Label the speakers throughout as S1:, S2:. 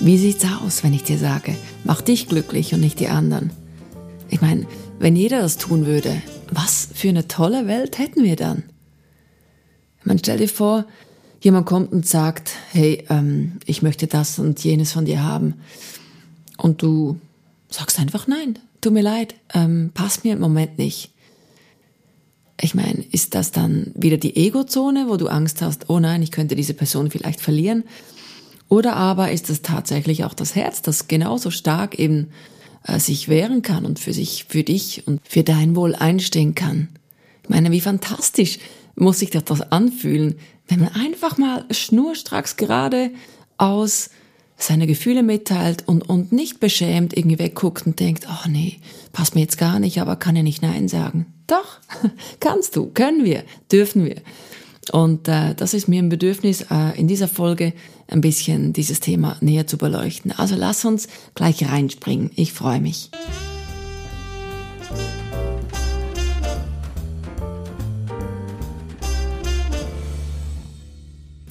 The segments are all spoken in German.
S1: Wie sieht's aus, wenn ich dir sage, mach dich glücklich und nicht die anderen? Ich meine, wenn jeder das tun würde, was für eine tolle Welt hätten wir dann? Man stell dir vor, jemand kommt und sagt, hey, ähm, ich möchte das und jenes von dir haben. Und du sagst einfach nein, tut mir leid, ähm, passt mir im Moment nicht. Ich meine, ist das dann wieder die Ego-Zone, wo du Angst hast, oh nein, ich könnte diese Person vielleicht verlieren? Oder aber ist es tatsächlich auch das Herz, das genauso stark eben äh, sich wehren kann und für sich, für dich und für dein Wohl einstehen kann? Ich meine, wie fantastisch muss sich das anfühlen, wenn man einfach mal schnurstracks gerade aus seine Gefühle mitteilt und, und nicht beschämt irgendwie wegguckt und denkt, oh nee, passt mir jetzt gar nicht, aber kann ja nicht Nein sagen. Doch, kannst du, können wir, dürfen wir. Und äh, das ist mir ein Bedürfnis, äh, in dieser Folge ein bisschen dieses Thema näher zu beleuchten. Also lass uns gleich reinspringen. Ich freue mich.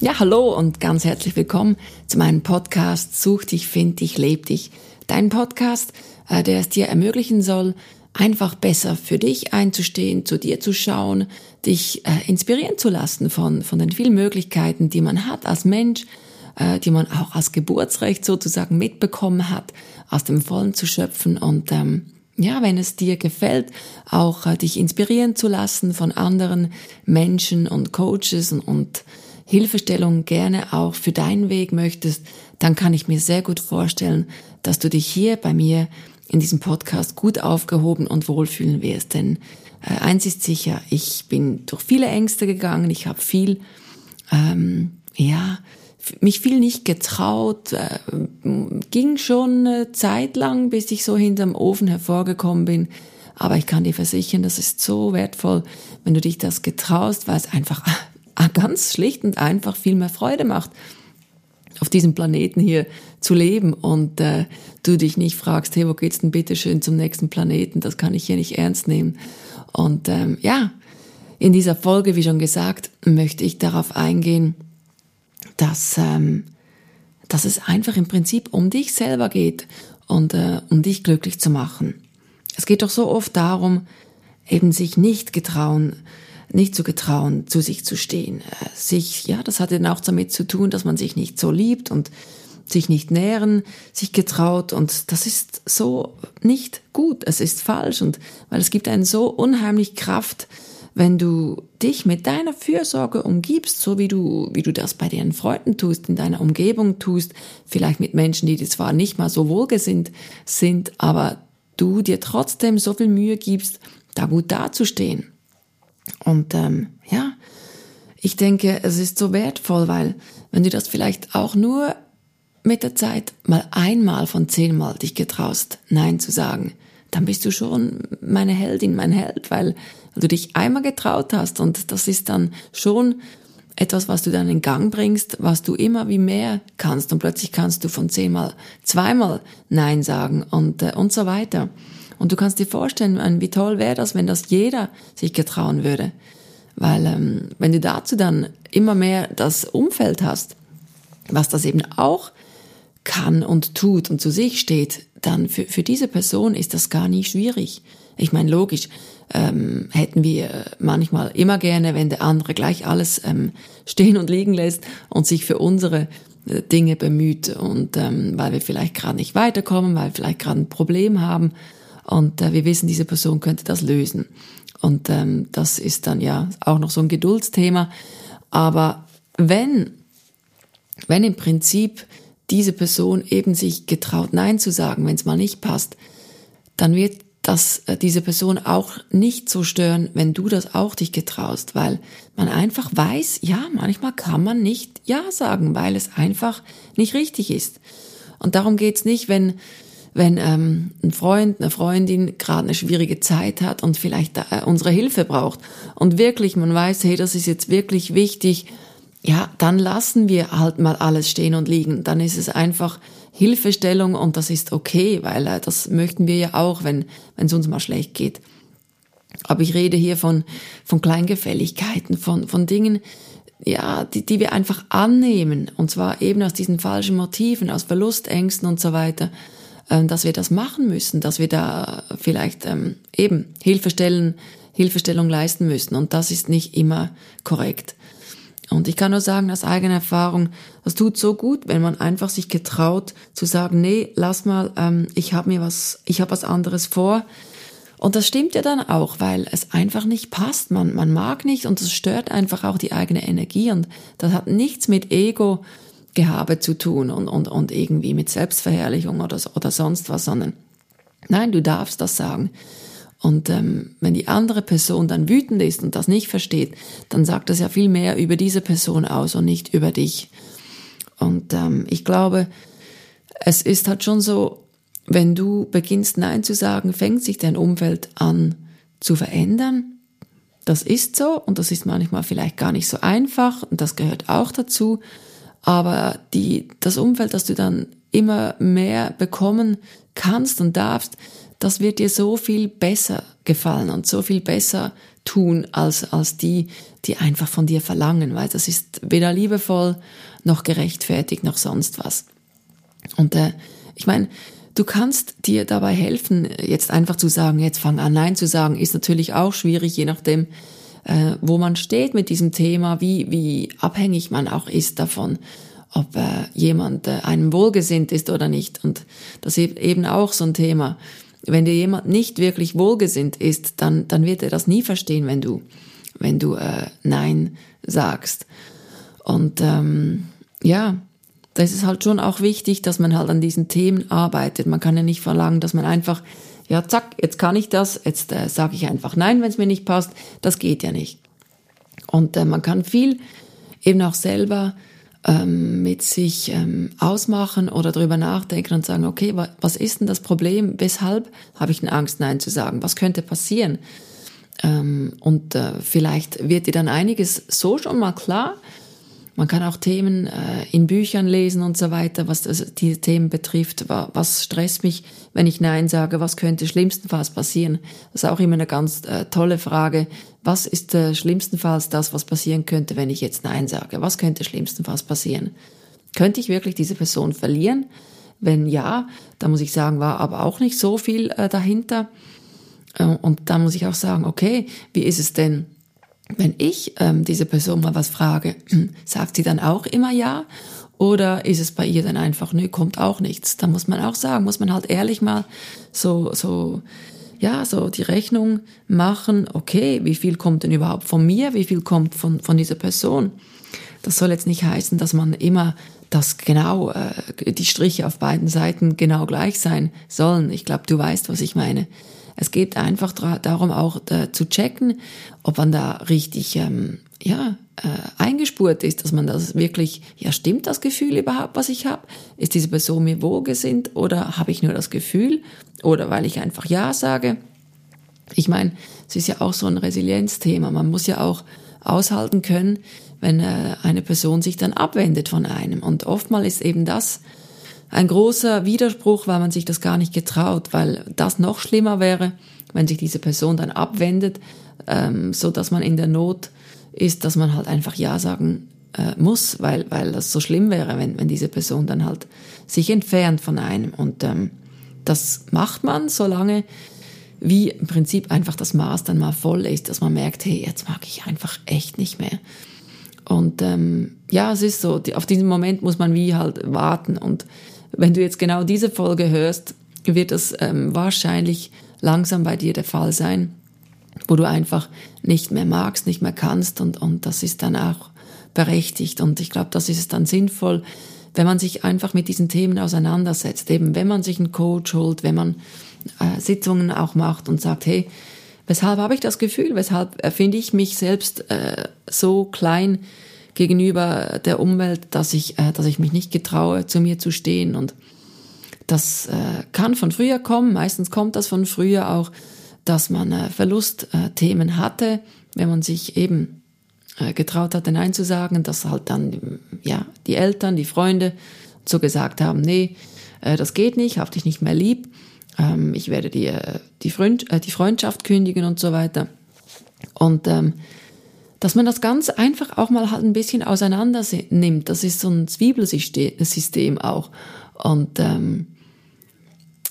S1: Ja, hallo und ganz herzlich willkommen zu meinem Podcast Such dich, find dich, leb dich. Dein Podcast, äh, der es dir ermöglichen soll, einfach besser für dich einzustehen, zu dir zu schauen, dich äh, inspirieren zu lassen von, von den vielen Möglichkeiten, die man hat als Mensch, äh, die man auch als Geburtsrecht sozusagen mitbekommen hat, aus dem Vollen zu schöpfen und ähm, ja, wenn es dir gefällt, auch äh, dich inspirieren zu lassen von anderen Menschen und Coaches und, und Hilfestellung gerne auch für deinen Weg möchtest, dann kann ich mir sehr gut vorstellen, dass du dich hier bei mir in diesem Podcast gut aufgehoben und wohlfühlen wirst. Denn äh, eins ist sicher, ich bin durch viele Ängste gegangen, ich habe viel, ähm, ja, mich viel nicht getraut, äh, ging schon eine Zeit lang, bis ich so hinterm Ofen hervorgekommen bin. Aber ich kann dir versichern, das ist so wertvoll, wenn du dich das getraust, weil es einfach ganz schlicht und einfach viel mehr Freude macht, auf diesem Planeten hier zu leben und äh, du dich nicht fragst, hey, wo geht's denn bitte schön zum nächsten Planeten? Das kann ich hier nicht ernst nehmen. Und ähm, ja, in dieser Folge, wie schon gesagt, möchte ich darauf eingehen, dass, ähm, dass es einfach im Prinzip um dich selber geht und äh, um dich glücklich zu machen. Es geht doch so oft darum, eben sich nicht getrauen, nicht zu getrauen, zu sich zu stehen. Äh, sich, ja, das hat dann auch damit zu tun, dass man sich nicht so liebt und sich nicht nähren, sich getraut und das ist so nicht gut, es ist falsch und weil es gibt einen so unheimlich Kraft, wenn du dich mit deiner Fürsorge umgibst, so wie du, wie du das bei deinen Freunden tust, in deiner Umgebung tust, vielleicht mit Menschen, die dir zwar nicht mal so wohlgesinnt sind, aber du dir trotzdem so viel Mühe gibst, da gut dazustehen. Und ähm, ja, ich denke, es ist so wertvoll, weil wenn du das vielleicht auch nur mit der Zeit mal einmal von zehnmal dich getraust, Nein zu sagen, dann bist du schon meine Heldin, mein Held, weil du dich einmal getraut hast und das ist dann schon etwas, was du dann in Gang bringst, was du immer wie mehr kannst und plötzlich kannst du von zehnmal zweimal Nein sagen und, äh, und so weiter. Und du kannst dir vorstellen, wie toll wäre das, wenn das jeder sich getrauen würde. Weil ähm, wenn du dazu dann immer mehr das Umfeld hast, was das eben auch kann und tut und zu sich steht, dann für, für diese Person ist das gar nicht schwierig. Ich meine, logisch, ähm, hätten wir manchmal immer gerne, wenn der andere gleich alles ähm, stehen und liegen lässt und sich für unsere äh, Dinge bemüht und ähm, weil wir vielleicht gerade nicht weiterkommen, weil wir vielleicht gerade ein Problem haben und äh, wir wissen, diese Person könnte das lösen. Und ähm, das ist dann ja auch noch so ein Geduldsthema. Aber wenn, wenn im Prinzip diese Person eben sich getraut, Nein zu sagen, wenn es mal nicht passt, dann wird das äh, diese Person auch nicht so stören, wenn du das auch dich getraust, weil man einfach weiß, ja, manchmal kann man nicht Ja sagen, weil es einfach nicht richtig ist. Und darum geht's nicht, wenn wenn ähm, ein Freund, eine Freundin gerade eine schwierige Zeit hat und vielleicht äh, unsere Hilfe braucht und wirklich man weiß, hey, das ist jetzt wirklich wichtig, ja, dann lassen wir halt mal alles stehen und liegen. Dann ist es einfach Hilfestellung und das ist okay, weil äh, das möchten wir ja auch, wenn es uns mal schlecht geht. Aber ich rede hier von von Kleingefälligkeiten, von von Dingen, ja, die, die wir einfach annehmen, und zwar eben aus diesen falschen Motiven, aus Verlustängsten und so weiter, ähm, dass wir das machen müssen, dass wir da vielleicht ähm, eben Hilfestellen, Hilfestellung leisten müssen. Und das ist nicht immer korrekt. Und ich kann nur sagen, aus eigener Erfahrung, das tut so gut, wenn man einfach sich getraut zu sagen, nee, lass mal, ähm, ich habe mir was, ich habe was anderes vor. Und das stimmt ja dann auch, weil es einfach nicht passt. Man, man mag nicht und es stört einfach auch die eigene Energie. Und das hat nichts mit Ego Gehabe zu tun und, und, und irgendwie mit Selbstverherrlichung oder, oder sonst was, sondern nein, du darfst das sagen. Und ähm, wenn die andere Person dann wütend ist und das nicht versteht, dann sagt das ja viel mehr über diese Person aus und nicht über dich. Und ähm, ich glaube, es ist halt schon so, wenn du beginnst Nein zu sagen, fängt sich dein Umfeld an zu verändern. Das ist so und das ist manchmal vielleicht gar nicht so einfach und das gehört auch dazu. Aber die, das Umfeld, das du dann immer mehr bekommen kannst und darfst, das wird dir so viel besser gefallen und so viel besser tun als, als die, die einfach von dir verlangen, weil das ist weder liebevoll noch gerechtfertigt noch sonst was. Und äh, ich meine, du kannst dir dabei helfen, jetzt einfach zu sagen, jetzt fang an, Nein zu sagen, ist natürlich auch schwierig, je nachdem, äh, wo man steht mit diesem Thema, wie, wie abhängig man auch ist davon ob äh, jemand äh, einem wohlgesinnt ist oder nicht. Und das ist eben auch so ein Thema wenn dir jemand nicht wirklich wohlgesinnt ist, dann, dann wird er das nie verstehen, wenn du, wenn du äh, Nein sagst. Und ähm, ja, das ist halt schon auch wichtig, dass man halt an diesen Themen arbeitet. Man kann ja nicht verlangen, dass man einfach, ja, zack, jetzt kann ich das, jetzt äh, sage ich einfach Nein, wenn es mir nicht passt. Das geht ja nicht. Und äh, man kann viel eben auch selber ähm, mit sich ähm, ausmachen oder darüber nachdenken und sagen, okay, was ist denn das Problem? Weshalb habe ich denn Angst, Nein zu sagen? Was könnte passieren? Ähm, und äh, vielleicht wird dir dann einiges so schon mal klar, man kann auch Themen äh, in Büchern lesen und so weiter, was das, diese Themen betrifft. Was stresst mich, wenn ich Nein sage? Was könnte schlimmstenfalls passieren? Das ist auch immer eine ganz äh, tolle Frage. Was ist äh, schlimmstenfalls das, was passieren könnte, wenn ich jetzt Nein sage? Was könnte schlimmstenfalls passieren? Könnte ich wirklich diese Person verlieren? Wenn ja, dann muss ich sagen, war aber auch nicht so viel äh, dahinter. Äh, und dann muss ich auch sagen, okay, wie ist es denn, wenn ich ähm, diese Person mal was frage, sagt sie dann auch immer ja? Oder ist es bei ihr dann einfach, nö, kommt auch nichts? Da muss man auch sagen, muss man halt ehrlich mal so, so, ja, so die Rechnung machen, okay, wie viel kommt denn überhaupt von mir, wie viel kommt von, von dieser Person? Das soll jetzt nicht heißen, dass man immer dass genau äh, die Striche auf beiden Seiten genau gleich sein sollen. Ich glaube, du weißt, was ich meine. Es geht einfach darum, auch äh, zu checken, ob man da richtig ähm, ja, äh, eingespurt ist, dass man das wirklich, ja, stimmt das Gefühl überhaupt, was ich habe? Ist diese Person mir wohlgesinnt oder habe ich nur das Gefühl oder weil ich einfach Ja sage? Ich meine, es ist ja auch so ein Resilienzthema. Man muss ja auch aushalten können, wenn äh, eine Person sich dann abwendet von einem. Und oftmal ist eben das ein großer Widerspruch, weil man sich das gar nicht getraut, weil das noch schlimmer wäre, wenn sich diese Person dann abwendet, ähm, so dass man in der Not ist, dass man halt einfach Ja sagen äh, muss, weil, weil das so schlimm wäre, wenn, wenn diese Person dann halt sich entfernt von einem. Und ähm, das macht man, solange wie im Prinzip einfach das Maß dann mal voll ist, dass man merkt, hey, jetzt mag ich einfach echt nicht mehr. Und ähm, ja, es ist so, auf diesen Moment muss man wie halt warten und wenn du jetzt genau diese Folge hörst, wird es ähm, wahrscheinlich langsam bei dir der Fall sein, wo du einfach nicht mehr magst, nicht mehr kannst und, und das ist dann auch berechtigt. Und ich glaube, das ist dann sinnvoll, wenn man sich einfach mit diesen Themen auseinandersetzt. Eben, wenn man sich einen Coach holt, wenn man äh, Sitzungen auch macht und sagt, hey, weshalb habe ich das Gefühl, weshalb finde ich mich selbst äh, so klein, gegenüber der Umwelt, dass ich, äh, dass ich mich nicht getraue, zu mir zu stehen. Und das äh, kann von früher kommen. Meistens kommt das von früher auch, dass man äh, Verlustthemen hatte, wenn man sich eben äh, getraut hatte, Nein zu sagen, dass halt dann ja die Eltern, die Freunde so gesagt haben, nee, äh, das geht nicht, hab dich nicht mehr lieb, ähm, ich werde dir die, Freund, äh, die Freundschaft kündigen und so weiter. Und ähm, dass man das ganz einfach auch mal halt ein bisschen auseinander nimmt. Das ist so ein Zwiebelsystem auch. Und ähm,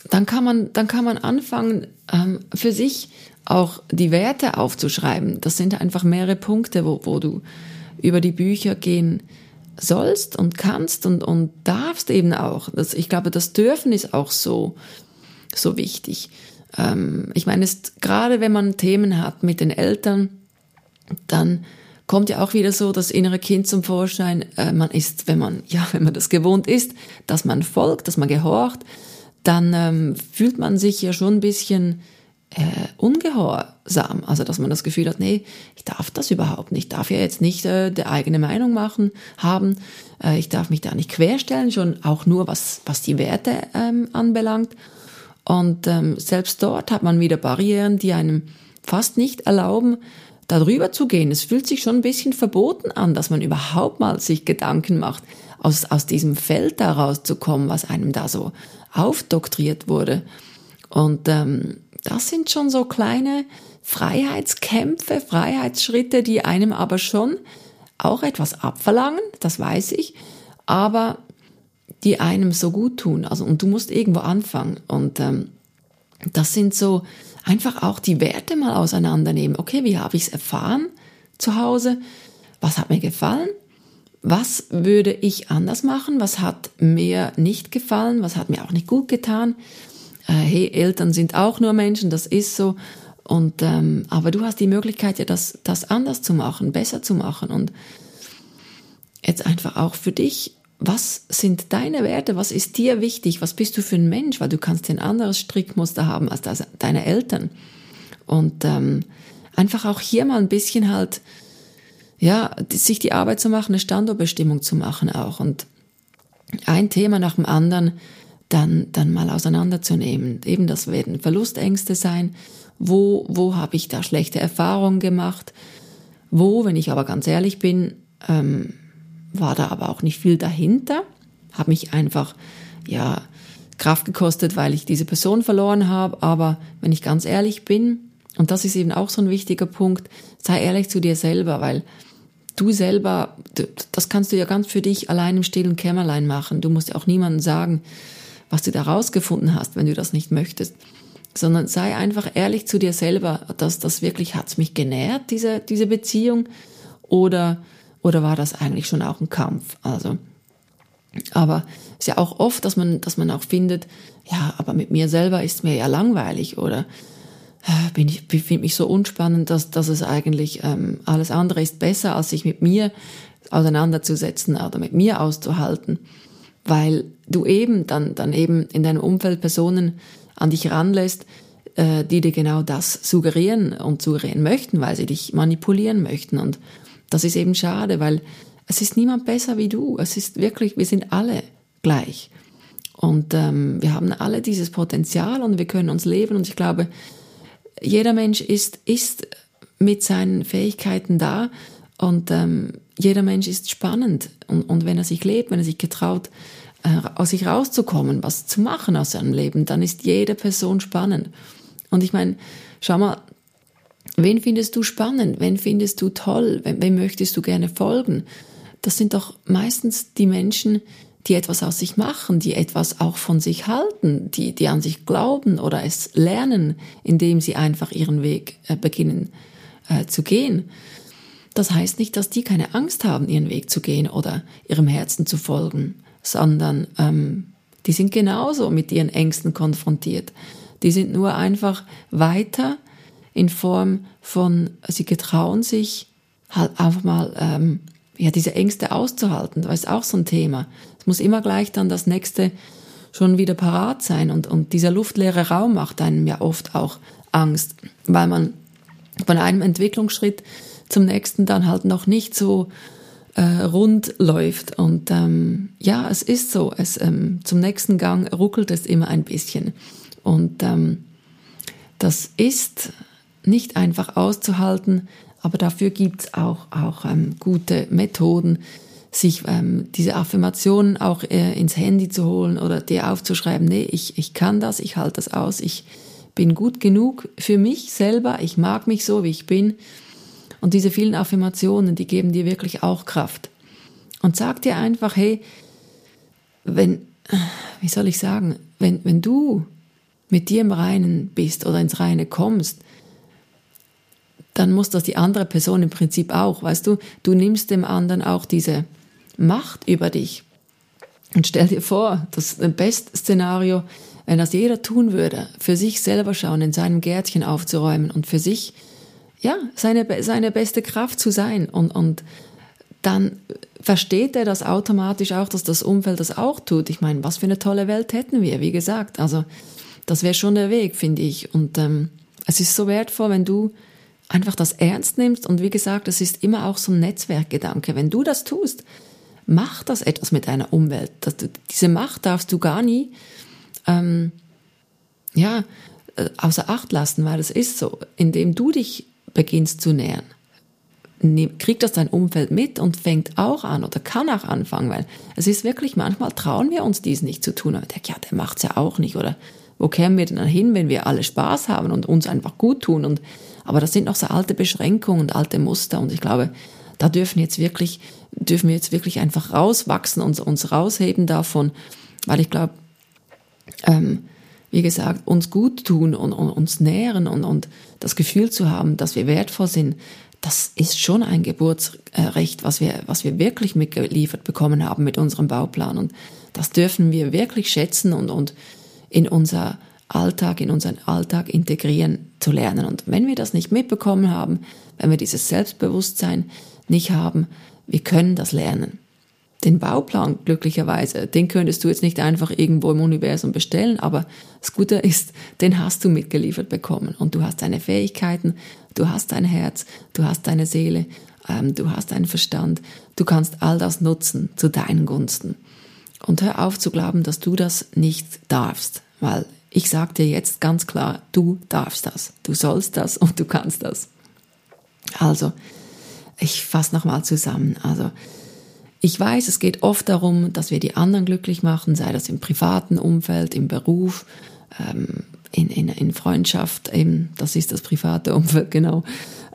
S1: dann kann man, dann kann man anfangen, ähm, für sich auch die Werte aufzuschreiben. Das sind einfach mehrere Punkte, wo, wo du über die Bücher gehen sollst und kannst und, und darfst eben auch. Das, ich glaube, das Dürfen ist auch so, so wichtig. Ähm, ich meine, gerade wenn man Themen hat mit den Eltern, dann kommt ja auch wieder so das innere Kind zum Vorschein. Äh, man ist, wenn man, ja, wenn man das gewohnt ist, dass man folgt, dass man gehorcht, dann ähm, fühlt man sich ja schon ein bisschen äh, ungehorsam. Also, dass man das Gefühl hat, nee, ich darf das überhaupt nicht. Ich darf ja jetzt nicht äh, die eigene Meinung machen, haben. Äh, ich darf mich da nicht querstellen, schon auch nur was, was die Werte ähm, anbelangt. Und ähm, selbst dort hat man wieder Barrieren, die einem fast nicht erlauben, darüber zu gehen. Es fühlt sich schon ein bisschen verboten an, dass man überhaupt mal sich Gedanken macht, aus, aus diesem Feld da rauszukommen, was einem da so aufdoktriert wurde. Und ähm, das sind schon so kleine Freiheitskämpfe, Freiheitsschritte, die einem aber schon auch etwas abverlangen, das weiß ich, aber die einem so gut tun. Also, und du musst irgendwo anfangen. Und ähm, das sind so einfach auch die Werte mal auseinandernehmen. Okay, wie habe ich es erfahren zu Hause? Was hat mir gefallen? Was würde ich anders machen? Was hat mir nicht gefallen? Was hat mir auch nicht gut getan? Äh, hey, Eltern sind auch nur Menschen, das ist so. Und ähm, aber du hast die Möglichkeit, ja, das, das anders zu machen, besser zu machen und jetzt einfach auch für dich was sind deine Werte, was ist dir wichtig, was bist du für ein Mensch, weil du kannst ein anderes Strickmuster haben als das, deine Eltern. Und ähm, einfach auch hier mal ein bisschen halt, ja, sich die Arbeit zu machen, eine Standortbestimmung zu machen auch und ein Thema nach dem anderen dann, dann mal auseinanderzunehmen. Eben das werden Verlustängste sein. Wo, wo habe ich da schlechte Erfahrungen gemacht? Wo, wenn ich aber ganz ehrlich bin, ähm, war da aber auch nicht viel dahinter, habe mich einfach, ja, Kraft gekostet, weil ich diese Person verloren habe. Aber wenn ich ganz ehrlich bin, und das ist eben auch so ein wichtiger Punkt, sei ehrlich zu dir selber, weil du selber, das kannst du ja ganz für dich allein im stillen Kämmerlein machen. Du musst auch niemandem sagen, was du da rausgefunden hast, wenn du das nicht möchtest. Sondern sei einfach ehrlich zu dir selber, dass das wirklich hat's mich genährt, diese, diese Beziehung, oder oder war das eigentlich schon auch ein Kampf? Also, aber es ist ja auch oft, dass man, dass man auch findet, ja, aber mit mir selber ist mir ja langweilig oder äh, bin ich finde mich so unspannend, dass, dass es eigentlich ähm, alles andere ist besser, als sich mit mir auseinanderzusetzen oder mit mir auszuhalten, weil du eben dann, dann eben in deinem Umfeld Personen an dich ranlässt, äh, die dir genau das suggerieren und suggerieren möchten, weil sie dich manipulieren möchten und das ist eben schade, weil es ist niemand besser wie du. Es ist wirklich, wir sind alle gleich. Und ähm, wir haben alle dieses Potenzial und wir können uns leben. Und ich glaube, jeder Mensch ist, ist mit seinen Fähigkeiten da und ähm, jeder Mensch ist spannend. Und, und wenn er sich lebt, wenn er sich getraut, äh, aus sich rauszukommen, was zu machen aus seinem Leben, dann ist jede Person spannend. Und ich meine, schau mal, Wen findest du spannend? Wen findest du toll? Wem, wem möchtest du gerne folgen? Das sind doch meistens die Menschen, die etwas aus sich machen, die etwas auch von sich halten, die, die an sich glauben oder es lernen, indem sie einfach ihren Weg äh, beginnen äh, zu gehen. Das heißt nicht, dass die keine Angst haben, ihren Weg zu gehen oder ihrem Herzen zu folgen, sondern ähm, die sind genauso mit ihren Ängsten konfrontiert. Die sind nur einfach weiter in Form von, sie getrauen sich halt einfach mal, ähm, ja, diese Ängste auszuhalten. Das ist auch so ein Thema. Es muss immer gleich dann das nächste schon wieder parat sein und, und dieser luftleere Raum macht einem ja oft auch Angst, weil man von einem Entwicklungsschritt zum nächsten dann halt noch nicht so äh, rund läuft. Und ähm, ja, es ist so. Es, ähm, zum nächsten Gang ruckelt es immer ein bisschen. Und ähm, das ist nicht einfach auszuhalten, aber dafür gibt's auch, auch ähm, gute Methoden, sich ähm, diese Affirmationen auch äh, ins Handy zu holen oder dir aufzuschreiben, nee, ich, ich kann das, ich halte das aus, ich bin gut genug für mich selber, ich mag mich so, wie ich bin. Und diese vielen Affirmationen, die geben dir wirklich auch Kraft. Und sag dir einfach, hey, wenn, wie soll ich sagen, wenn, wenn du mit dir im Reinen bist oder ins Reine kommst, dann muss das die andere Person im Prinzip auch, weißt du, du nimmst dem anderen auch diese Macht über dich. Und stell dir vor, das Best-Szenario, wenn das jeder tun würde, für sich selber schauen, in seinem Gärtchen aufzuräumen und für sich, ja, seine, seine beste Kraft zu sein und, und dann versteht er das automatisch auch, dass das Umfeld das auch tut. Ich meine, was für eine tolle Welt hätten wir, wie gesagt. Also, das wäre schon der Weg, finde ich. Und ähm, es ist so wertvoll, wenn du einfach das ernst nimmst. Und wie gesagt, es ist immer auch so ein Netzwerkgedanke. Wenn du das tust, macht das etwas mit deiner Umwelt. Diese Macht darfst du gar nie ähm, ja, äh, außer Acht lassen, weil es ist so, indem du dich beginnst zu nähern, kriegt das dein Umfeld mit und fängt auch an oder kann auch anfangen, weil es ist wirklich, manchmal trauen wir uns dies nicht zu tun. Ich denke, ja, der macht's ja auch nicht oder wo kämen wir denn dann hin, wenn wir alle Spaß haben und uns einfach gut tun und aber das sind noch so alte Beschränkungen und alte Muster und ich glaube, da dürfen jetzt wirklich, dürfen wir jetzt wirklich einfach rauswachsen und uns rausheben davon, weil ich glaube, ähm, wie gesagt, uns gut tun und, und uns nähren und, und das Gefühl zu haben, dass wir wertvoll sind, das ist schon ein Geburtsrecht, was wir, was wir wirklich mitgeliefert bekommen haben mit unserem Bauplan. Und das dürfen wir wirklich schätzen und, und in unser Alltag, in unseren Alltag integrieren zu lernen. Und wenn wir das nicht mitbekommen haben, wenn wir dieses Selbstbewusstsein nicht haben, wir können das lernen den Bauplan glücklicherweise, den könntest du jetzt nicht einfach irgendwo im Universum bestellen, aber das Gute ist, den hast du mitgeliefert bekommen und du hast deine Fähigkeiten, du hast dein Herz, du hast deine Seele, ähm, du hast deinen Verstand, du kannst all das nutzen zu deinen Gunsten. Und hör auf zu glauben, dass du das nicht darfst, weil ich sage dir jetzt ganz klar, du darfst das, du sollst das und du kannst das. Also, ich fasse nochmal zusammen. Also, ich weiß, es geht oft darum, dass wir die anderen glücklich machen, sei das im privaten Umfeld, im Beruf, ähm, in, in, in Freundschaft, eben, das ist das private Umfeld, genau.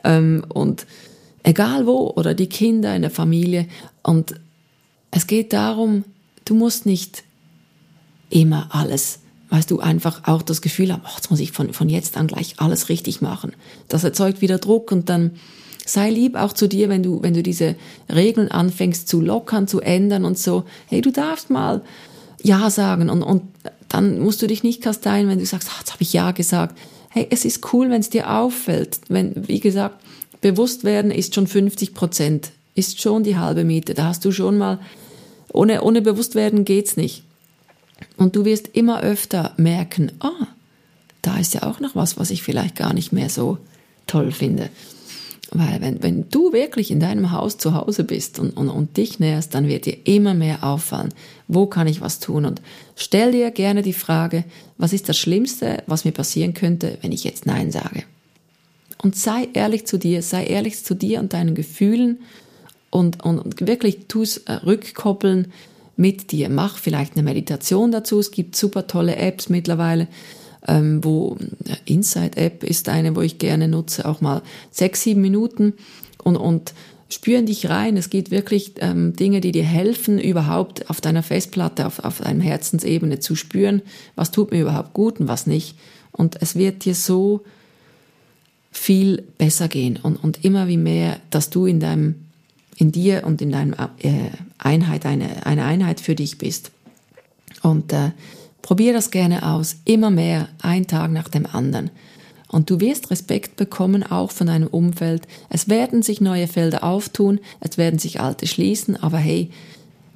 S1: Ähm, und egal wo, oder die Kinder in der Familie. Und es geht darum, du musst nicht immer alles, weißt du, einfach auch das Gefühl haben, ach, jetzt muss ich von, von jetzt an gleich alles richtig machen. Das erzeugt wieder Druck und dann sei lieb auch zu dir, wenn du, wenn du diese Regeln anfängst zu lockern, zu ändern und so, hey, du darfst mal Ja sagen und, und dann musst du dich nicht kasteien, wenn du sagst, ach, jetzt habe ich Ja gesagt. Hey, es ist cool, wenn es dir auffällt. Wenn, wie gesagt, bewusst werden ist schon 50 Prozent, ist schon die halbe Miete. Da hast du schon mal, ohne, ohne bewusst werden geht's nicht. Und du wirst immer öfter merken, ah, da ist ja auch noch was, was ich vielleicht gar nicht mehr so toll finde. Weil wenn, wenn du wirklich in deinem Haus zu Hause bist und, und, und dich näherst, dann wird dir immer mehr auffallen, wo kann ich was tun. Und stell dir gerne die Frage, was ist das Schlimmste, was mir passieren könnte, wenn ich jetzt Nein sage. Und sei ehrlich zu dir, sei ehrlich zu dir und deinen Gefühlen und, und, und wirklich tu es äh, rückkoppeln mit dir. Mach vielleicht eine Meditation dazu. Es gibt super tolle Apps mittlerweile, ähm, wo äh, Inside App ist eine, wo ich gerne nutze, auch mal sechs, sieben Minuten und, und spüren dich rein. Es geht wirklich ähm, Dinge, die dir helfen, überhaupt auf deiner Festplatte, auf, auf deinem Herzensebene zu spüren, was tut mir überhaupt gut und was nicht. Und es wird dir so viel besser gehen und, und immer wie mehr, dass du in deinem, in dir und in deiner äh, Einheit eine, eine Einheit für dich bist. Und äh, Probier das gerne aus, immer mehr, ein Tag nach dem anderen. Und du wirst Respekt bekommen, auch von deinem Umfeld. Es werden sich neue Felder auftun, es werden sich alte schließen, aber hey,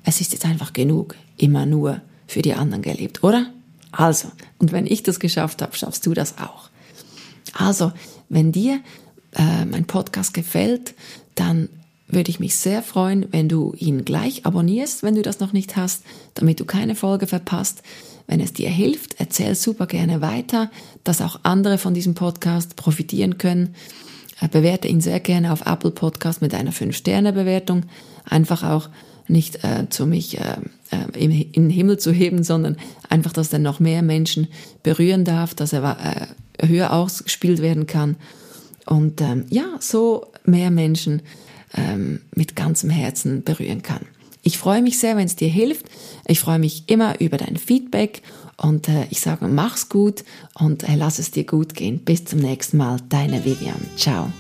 S1: es ist jetzt einfach genug, immer nur für die anderen gelebt, oder? Also, und wenn ich das geschafft habe, schaffst du das auch. Also, wenn dir äh, mein Podcast gefällt, dann würde ich mich sehr freuen, wenn du ihn gleich abonnierst, wenn du das noch nicht hast, damit du keine Folge verpasst. Wenn es dir hilft, erzähl super gerne weiter, dass auch andere von diesem Podcast profitieren können. Äh, bewerte ihn sehr gerne auf Apple Podcast mit einer 5-Sterne-Bewertung. Einfach auch nicht äh, zu mich äh, äh, in den Himmel zu heben, sondern einfach, dass er noch mehr Menschen berühren darf, dass er äh, höher ausgespielt werden kann. Und ähm, ja, so mehr Menschen ähm, mit ganzem Herzen berühren kann. Ich freue mich sehr, wenn es dir hilft. Ich freue mich immer über dein Feedback und äh, ich sage, mach's gut und äh, lass es dir gut gehen. Bis zum nächsten Mal, deine Vivian. Ciao.